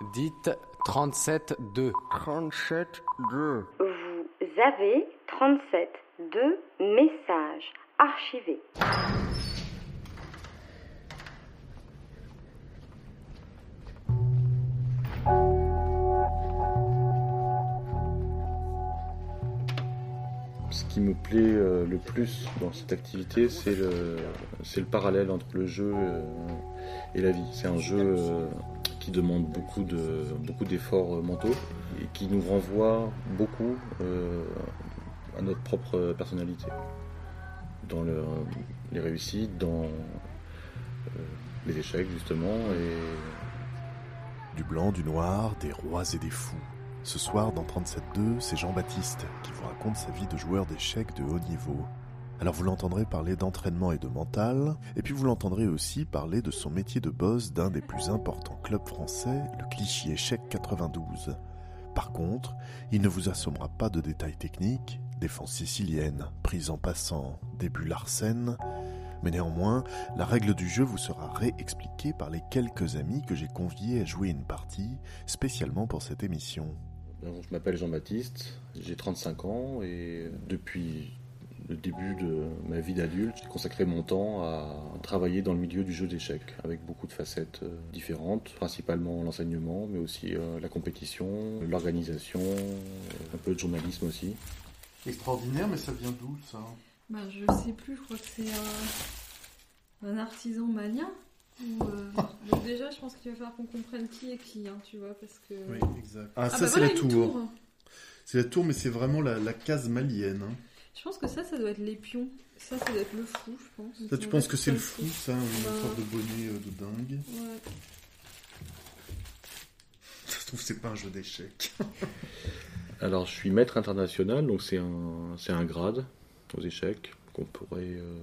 Dites 37-2. 37-2. Vous avez 37 2 messages archivés. Ce qui me plaît euh, le plus dans cette activité, c'est le, c'est le parallèle entre le jeu euh, et la vie. C'est un jeu euh, qui demande beaucoup, de, beaucoup d'efforts euh, mentaux et qui nous renvoie beaucoup euh, à notre propre personnalité. Dans le- les réussites, dans euh, les échecs justement. Et Du blanc, du noir, des rois et des fous. Ce soir, dans 37.2, c'est Jean-Baptiste qui vous raconte sa vie de joueur d'échecs de haut niveau. Alors vous l'entendrez parler d'entraînement et de mental, et puis vous l'entendrez aussi parler de son métier de boss d'un des plus importants clubs français, le Clichy Échec 92. Par contre, il ne vous assommera pas de détails techniques, défense sicilienne, prise en passant, début Larsen, mais néanmoins, la règle du jeu vous sera réexpliquée par les quelques amis que j'ai conviés à jouer une partie, spécialement pour cette émission. je m'appelle Jean-Baptiste, j'ai 35 ans et depuis le début de ma vie d'adulte, j'ai consacré mon temps à travailler dans le milieu du jeu d'échecs, avec beaucoup de facettes euh, différentes, principalement l'enseignement, mais aussi euh, la compétition, l'organisation, euh, un peu de journalisme aussi. Extraordinaire, mais ça vient d'où ça? Bah, je sais plus, je crois que c'est un, un artisan malien. Euh, donc déjà, je pense qu'il va falloir qu'on comprenne qui est qui, hein, tu vois, parce que... Oui, exact. Ah, Ah, ça, bah c'est voilà, la tour. C'est la tour, mais c'est vraiment la, la case malienne. hein. Je pense que ça, ça doit être les pions. Ça, ça doit être le fou, je pense. Ça, tu penses que c'est le fou fou, ça Une Bah. sorte de bonnet euh, de dingue? Ouais. Ça se trouve, c'est pas un jeu d'échecs. Alors, je suis maître international, donc c'est un, c'est un grade aux échecs qu'on pourrait euh,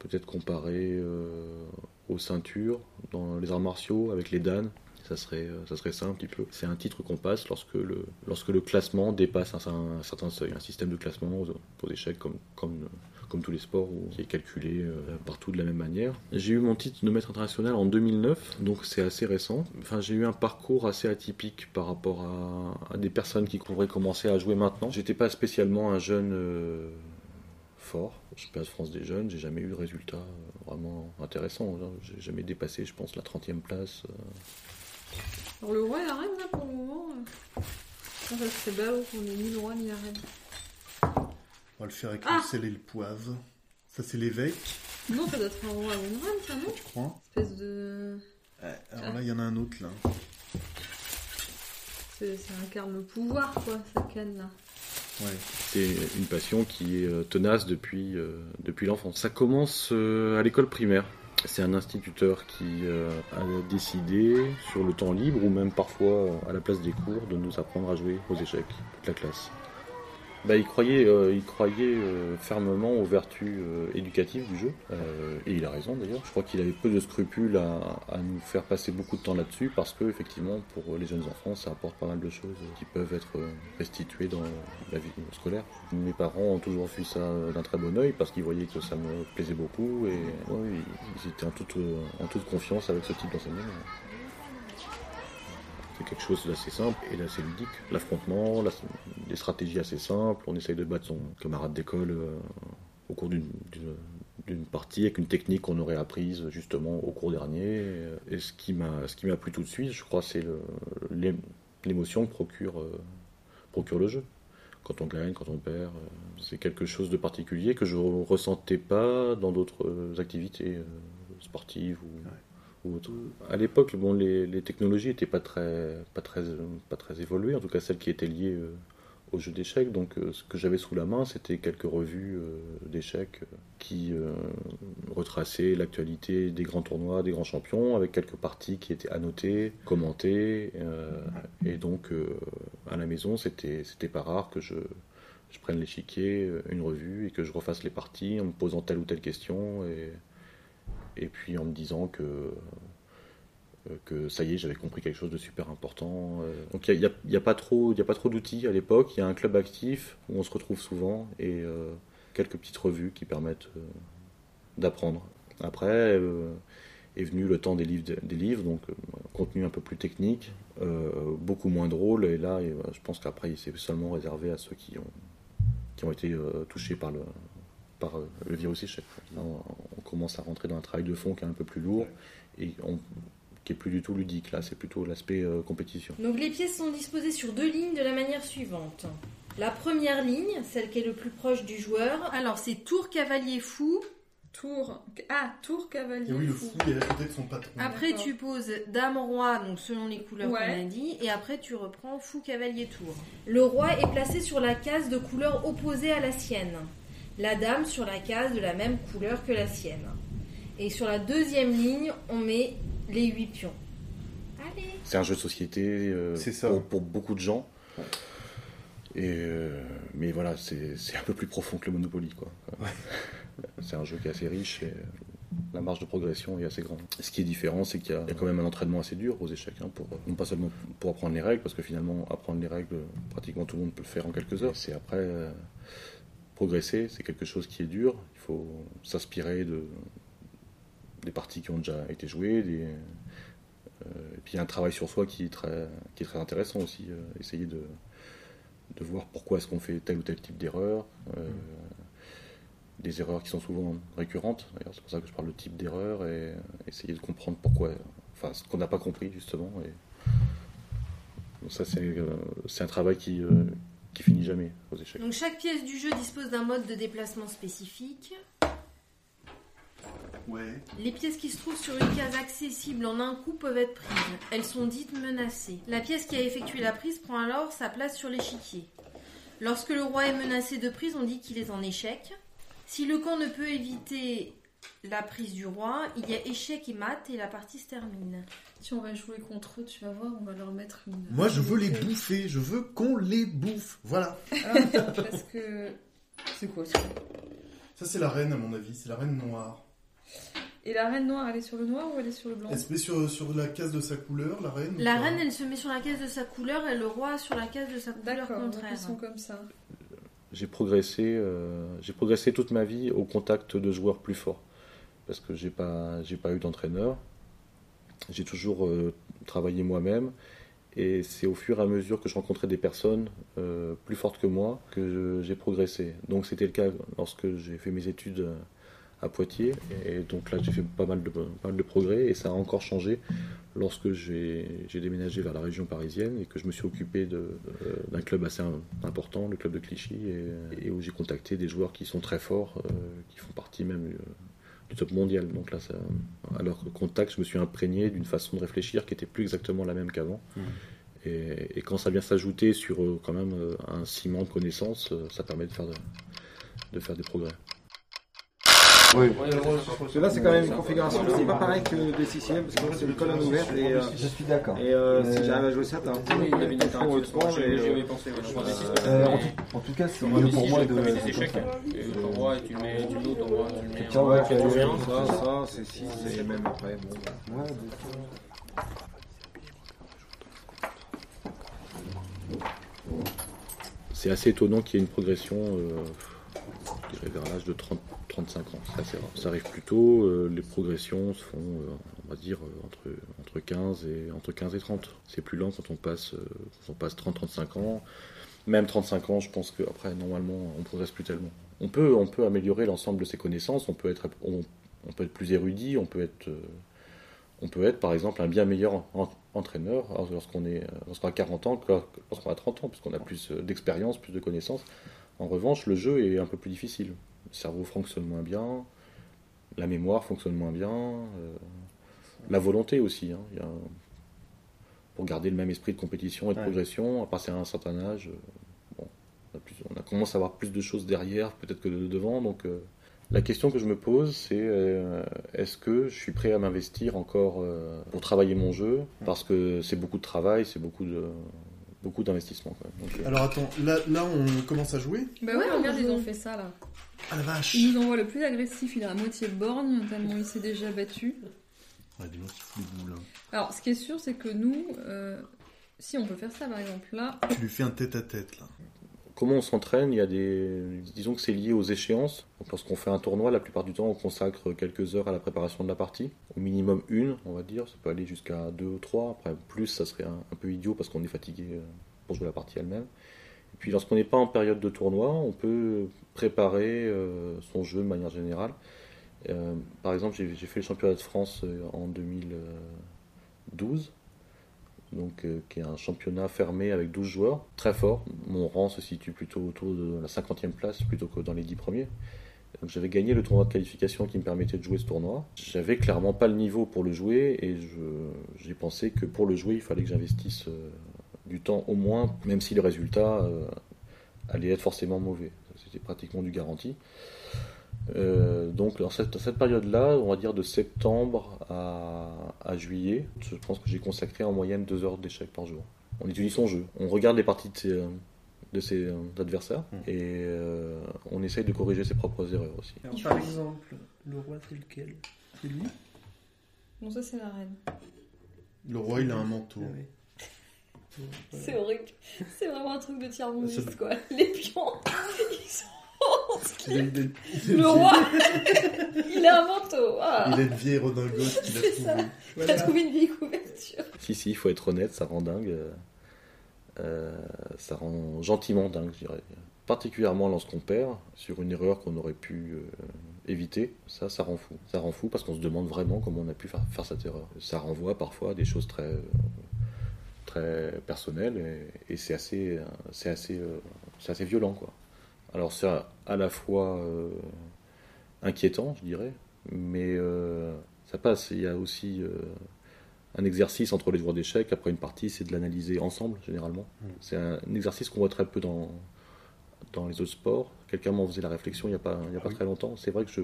peut-être comparer euh, aux ceintures dans les arts martiaux avec les danes. Ça serait, euh, ça serait ça un petit peu. C'est un titre qu'on passe lorsque le, classement dépasse un, certain seuil. Un système de classement aux échecs comme, comme, tous les sports où, qui est calculé euh, partout de la même manière. J'ai eu mon titre de maître international en 2009, donc c'est assez récent. Enfin, j'ai eu un parcours assez atypique par rapport à, des personnes qui pourraient commencer à jouer maintenant. J'étais pas spécialement un jeune euh, fort. Je suis pas de France des jeunes, j'ai jamais eu de résultats euh, vraiment intéressants. J'ai jamais dépassé, je pense, la 30e place. euh. Alors le roi et la reine, là, pour le moment... euh, Ça, ça serait ballot qu'on ait ni le roi ni la reine. On va le faire avec Ah le sel et le poivre. Ça, c'est l'évêque, Non, ça doit être un roi ou une reine, ça, non tu crois Espèce de... Ouais, Alors là, il y en a un autre, là. C'est, ça incarne le pouvoir, quoi, cette canne-là. Ouais. C'est une passion qui est euh, tenace depuis, euh, depuis l'enfance. Ça commence euh, à l'école primaire. C'est un instituteur qui euh, a décidé, sur le temps libre ou même parfois euh, à la place des cours, de nous apprendre à jouer aux échecs, toute la classe. Bah, il croyait, euh, il croyait euh, fermement aux vertus euh, éducatives du jeu, Euh, et il a raison d'ailleurs. Je crois qu'il avait peu de scrupules à, à nous faire passer beaucoup de temps là-dessus, parce que effectivement, pour les jeunes enfants, ça apporte pas mal de choses qui peuvent être euh, restituées dans la vie scolaire. Mes parents ont toujours vu ça d'un très bon oeil, parce qu'ils voyaient que ça me plaisait beaucoup, et ouais, ils étaient en toute, euh, en toute confiance avec ce type d'enseignement. Quelque chose d'assez simple et d'assez ludique. L'affrontement, la- des stratégies assez simples. On essaye de battre son camarade d'école euh, au cours d'une- partie avec une technique qu'on aurait apprise justement au cours dernier. Et ce qui m'a ce qui m'a plu tout de suite, je crois, c'est l'émotion que procure, euh, procure le jeu. Quand on gagne, quand on perd, euh, c'est quelque chose de particulier que je ressentais pas dans d'autres activités sportives ou, ou. À l'époque, bon, les, technologies n'étaient pas très, pas, très, pas très évoluées, en tout cas celles qui étaient liées euh, au jeu d'échecs. Donc euh, ce que j'avais sous la main, c'était quelques revues euh, d'échecs qui retraçaient l'actualité des grands tournois, des grands champions, avec quelques parties qui étaient annotées, commentées. et donc à la maison, c'était pas rare que je, prenne l'échiquier, une revue, et que je refasse les parties en me posant telle ou telle question. Et puis en me disant que, euh, que ça y est, j'avais compris quelque chose de super important. euh. Donc il n'y a, il y a pas trop, il d'outils à l'époque. Il y a un club actif où on se retrouve souvent et euh, quelques petites revues qui permettent d'apprendre. Après est venu le temps des livres, des livres donc contenu un peu plus technique. beaucoup moins drôle. Et là, je pense qu'après, c'est seulement réservé à ceux qui ont, été touchés par le, par euh, le virus échec. Là, on, on commence à rentrer dans un travail de fond qui est un peu plus lourd et on- qui est plus du tout ludique. Là, c'est plutôt l'aspect euh, compétition. Donc les pièces sont disposées sur deux lignes de la manière suivante. La première ligne, celle qui est le plus proche du joueur, alors c'est tour cavalier fou. Tour. Ah, tour cavalier. Et oui, le fou. fou, il est à côté de son patron. Après tu poses dame roi, donc selon les couleurs Ouais. qu'on a dit, et après tu reprends fou cavalier tour. Le roi est placé sur la case de couleur opposée à la sienne. La dame sur la case de la même couleur que la sienne. Et sur la deuxième ligne, on met les huit pions. Allez C'est un jeu de société euh, ça. Pour, pour beaucoup de gens. Et, euh, mais voilà, c'est un peu plus profond que le Monopoly. Quoi. C'est un jeu qui est assez riche et euh, la marge de progression est assez grande. Ce qui est différent, c'est qu'il y, a il y a quand même un entraînement assez dur aux échecs. hein, pour, non pas seulement pour apprendre les règles, parce que finalement, apprendre les règles, pratiquement tout le monde peut le faire en quelques heures. C'est après euh, progresser, c'est quelque chose qui est dur. Il faut s'inspirer de, des parties qui ont déjà été jouées, euh, et puis il y a un travail sur soi qui est très, intéressant aussi. euh, essayer de, voir pourquoi est-ce qu'on fait tel ou tel type d'erreur. euh, Des erreurs qui sont souvent récurrentes. D'ailleurs, c'est pour ça que je parle de type d'erreur et essayer de comprendre pourquoi. Enfin, ce qu'on n'a pas compris justement. Donc ça, c'est un travail qui, qui finit jamais aux échecs. Donc chaque pièce du jeu dispose d'un mode de déplacement spécifique. Ouais. Les pièces qui se trouvent sur une case accessible en un coup peuvent être prises. Elles sont dites menacées. La pièce qui a effectué la prise prend alors sa place sur l'échiquier. Lorsque le roi est menacé de prise, on dit qu'il est en échec. Si le camp ne peut éviter la prise du roi, il y a échec et mat et la partie se termine. Si on va jouer contre eux, tu vas voir, on va leur mettre une. Moi, je veux les bouffer. Je veux qu'on les bouffe. Voilà. Ah, parce que. C'est quoi ça? Ça, c'est la reine, à mon avis. C'est la reine noire. Et la reine noire, elle est sur le noir ou elle est sur le blanc? Elle se met sur, sur la case de sa couleur, la reine. La reine, elle se met sur la case de sa couleur et le roi sur la case de sa couleur contraire. ils sont comme ça. j'ai progressé, euh, j'ai progressé toute ma vie au contact de joueurs plus forts. Parce que j'ai pas, pas eu d'entraîneur. J'ai toujours euh, travaillé moi-même. Et c'est au fur et à mesure que je rencontrais des personnes euh, plus fortes que moi que j'ai progressé. Donc c'était le cas lorsque j'ai fait mes études euh, à Poitiers. Et donc là j'ai fait pas mal, de, progrès. Et ça a encore changé lorsque j'ai déménagé vers la région parisienne et que je me suis occupé d'un club assez im- important, le club de Clichy, et, où j'ai contacté des joueurs qui sont très forts, qui font partie même du top mondial. Donc là, ça, à leur contact, je me suis imprégné d'une façon de réfléchir qui était plus exactement la même qu'avant. Et, et quand ça vient s'ajouter sur euh, quand même euh, un ciment de connaissances, euh, ça permet de faire, de, de faire des progrès. Parce que là, c'est quand même une configuration, c'est pas pareil que des CCM, parce que c'est une colonne ouverte et, euh, Je suis d'accord. et euh, si j'arrive à jouer ça, t'as un Oui, euh, Euh, ça. en, tout, cas, c'est mieux pour moi de. de et tu le mets, tu le mets tu le mets. Ça, ça, c'est 6 et même après. Bah. Ouais, de- C'est assez étonnant qu'il y ait une progression euh, vers l'âge de 30, 35 ans. Ça arrive plus tôt. euh, les progressions se font, euh, on va dire, euh, entre, entre, 15 et, entre 15 et 30. C'est plus lent quand on passe, passe 30-35 ans. Même 35 ans, je pense qu'après, normalement, on progresse plus tellement. On peut, on peut améliorer l'ensemble de ses connaissances. On peut être, on, peut être plus érudit. On peut être, on peut être, par exemple, un bien meilleur en- entraîneur lorsqu'on est, lorsqu'on a 40 ans que lorsqu'on a 30 ans, puisqu'on a plus d'expérience, plus de connaissances. En revanche, le jeu est un peu plus difficile. Le cerveau fonctionne moins bien, la mémoire fonctionne moins bien, euh, la volonté aussi. hein. Il y a un- pour garder le même esprit de compétition et de Ouais. progression, à passer à un certain âge, euh, bon, on, a plus- on a commencé à avoir plus de choses derrière, peut-être que de devant. Donc, euh, la question que je me pose, c'est euh, est-ce que je suis prêt à m'investir encore pour travailler mon jeu? Parce que c'est beaucoup de travail, c'est beaucoup de beaucoup d'investissement. quand même. Donc, euh, Alors attends, là, là on commence à jouer Bah ouais, regarde, ils ont fait ça là. Ah la vache Il nous envoie le plus agressif, il a à moitié borgne, tellement il s'est déjà battu. Ouais, qui hein. Alors, ce qui est sûr, c'est que nous, euh, si on peut faire ça par exemple là, Tu lui fais un tête-à-tête, là. Comment on s'entraîne Il y a des, disons que c'est lié aux échéances. Lorsqu'on fait un tournoi, la plupart du temps, on consacre quelques heures à la préparation de la partie, au minimum une, on va dire. Ça peut aller jusqu'à deux ou trois. Après, plus, ça serait un, peu idiot parce qu'on est fatigué euh, pour jouer la partie elle-même. Et puis, lorsqu'on n'est pas en période de tournoi, on peut préparer euh, son jeu de manière générale. Euh, par exemple, j'ai fait le championnat de France en 2012 donc, euh, qui est un championnat fermé avec 12 joueurs, très fort. Mon rang se situe plutôt autour de la 50e place plutôt que dans les 10 premiers. J'avais gagné le tournoi de qualification qui me permettait de jouer ce tournoi. J'avais clairement pas le niveau pour le jouer et j'ai pensé que pour le jouer, il fallait que j'investisse euh, du temps au moins, même si le résultat euh, allait être forcément mauvais. C'était pratiquement du garanti. Euh, donc dans cette, période-là, on va dire de septembre à, à juillet, je pense que j'ai consacré en moyenne deux heures d'échecs par jour. On étudie son jeu, on regarde les parties de ses, euh, de ses euh, adversaires et euh, on essaye de corriger ses propres erreurs aussi. Alors, par exemple, le roi c'est lequel C'est lui? Non, ça, c'est la reine. Le roi, il a un manteau. C'est horrible. C'est vraiment un truc de tiers quoi. Les pions, ils sont en Il a slip. Une- Le roi, il a un manteau. Ah. Il a une vieille redingote qu'il a ça. trouvée. Il a trouvé une vieille couverture. Si, si, il faut être honnête, ça rend dingue. euh, euh, ça rend gentiment dingue, je dirais. Particulièrement lorsqu'on perd sur une erreur qu'on aurait pu euh, éviter, ça, ça rend fou. Ça rend fou parce qu'on se demande vraiment comment on a pu faire, faire cette erreur. Ça renvoie parfois à des choses très, très personnelles et, et c'est assez, c'est assez, euh, c'est assez violent, quoi. Alors c'est à, à la fois euh, inquiétant, je dirais, mais euh, ça passe. Il y a aussi euh, un exercice entre les joueurs d'échecs après une partie, c'est de l'analyser ensemble, généralement. C'est un, un exercice qu'on voit très peu dans, dans les autres sports. Quelqu'un m'en faisait la réflexion il n'y a pas, il y a pas très longtemps. C'est vrai que je.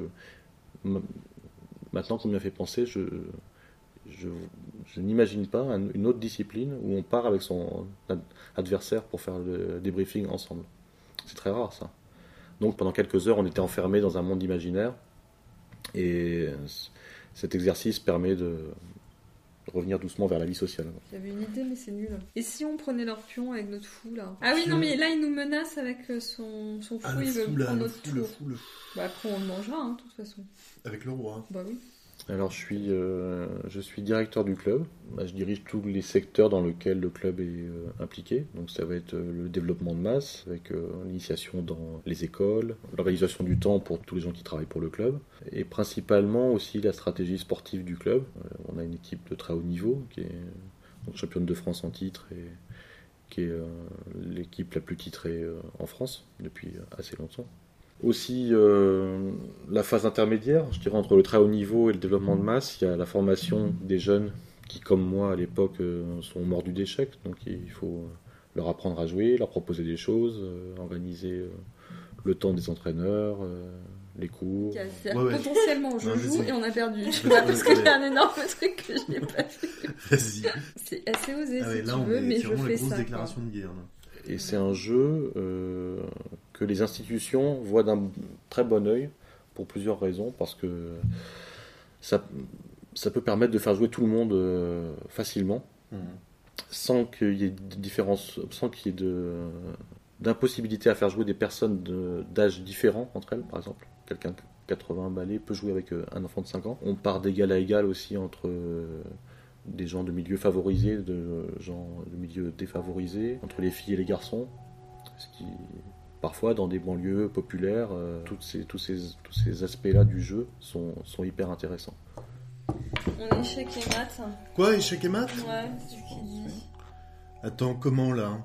Maintenant qu'on m'y a fait penser, je, je, je n'imagine pas un- une autre discipline où on part avec son ad- adversaire pour faire le débriefing ensemble. C'est très rare ça. Donc pendant quelques heures, on était enfermés dans un monde imaginaire. Et cet exercice permet de revenir doucement vers la vie sociale. J'avais une idée, mais c'est nul. Et si on prenait leur pion avec notre fou là Ah oui, non, mais là il nous menace avec euh, son, son fou, Ah, il veut fou, prendre notre fou, le tour. fou, le Bah après on le mangera, hein, de toute façon. Avec le roi. Bah oui. Alors je suis, euh, je suis directeur du club. Bah, je dirige tous les secteurs dans lesquels le club est euh, impliqué. Donc ça va être euh, le développement de masse, avec l'initiation dans les écoles, l'organisation du temps pour tous les gens qui travaillent pour le club, et principalement aussi la stratégie sportive du club. On a une équipe de très haut niveau qui est championne de France en titre et qui est l'équipe la plus titrée en France depuis assez longtemps. Aussi, euh, la phase intermédiaire, je dirais, entre le très haut niveau et le développement de masse, il y a la formation des jeunes qui, comme moi à l'époque, euh, sont mordus d'échecs. Donc il faut leur apprendre à jouer, leur proposer des choses, euh, organiser euh, le temps des entraîneurs, euh, les cours. C'est-à-dire Potentiellement, je Non, joue et on a perdu. Ouais, vois, ouais, parce que ouais. j'ai un énorme truc que je n'ai pas fait. Vas-y. C'est assez osé Ah ouais, si là, tu on veux, est- mais c'est je vraiment la fais grosse ça. déclaration quoi. de guerre. Là. Et c'est un jeu euh, que les institutions voient d'un très bon œil pour plusieurs raisons, parce que ça, ça peut permettre de faire jouer tout le monde euh, facilement, sans qu'il y ait de différence, sans qu'il y ait de d'impossibilité à faire jouer des personnes de- d'âge différents entre elles, par exemple. Quelqu'un de 80 balais peut jouer avec euh, un enfant de 5 ans. On part d'égal à égal aussi entre des gens de milieux favorisés, de gens de milieux défavorisés, entre les filles et les garçons. Ce qui, parfois, dans des banlieues populaires, euh, toutes ces, tous ces, tous ces aspects-là du jeu sont, sont hyper intéressants. On est échec et maths. Quoi, échec et maths? Ouais, c'est ce qu'il dit. Attends, comment là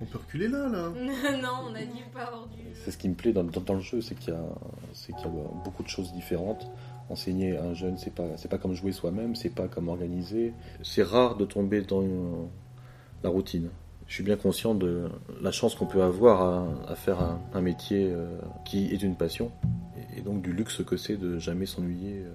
On peut reculer là, là non, on a dit pas hors du. C'est ce qui me plaît dans, dans- dans le jeu, c'est qu'il y, a- c'est qu'il y a beaucoup de choses différentes. Enseigner à un jeune, c'est pas, c'est pas comme jouer soi-même, c'est pas comme organiser. C'est rare de tomber dans une- la routine. Je suis bien conscient de la chance qu'on peut avoir à, à faire un, un métier euh, qui est une passion, et, et donc du luxe que c'est de jamais s'ennuyer. euh.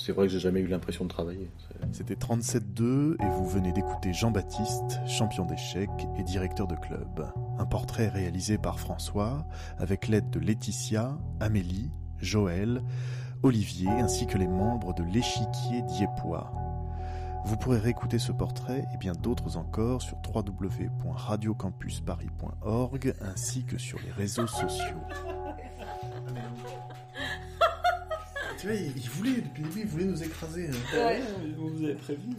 C'est vrai que j'ai jamais eu l'impression de travailler. C'était 37-2 et vous venez d'écouter Jean-Baptiste, champion d'échecs et directeur de club. Un portrait réalisé par François avec l'aide de Laetitia, Amélie, Joël, Olivier ainsi que les membres de l'échiquier diepois. Vous pourrez réécouter ce portrait et bien d'autres encore sur www.radiocampusparis.org ainsi que sur les réseaux sociaux. Tu vois, il il voulait, depuis le début, il voulait nous écraser. hein. Ouais, on vous avait prévenu.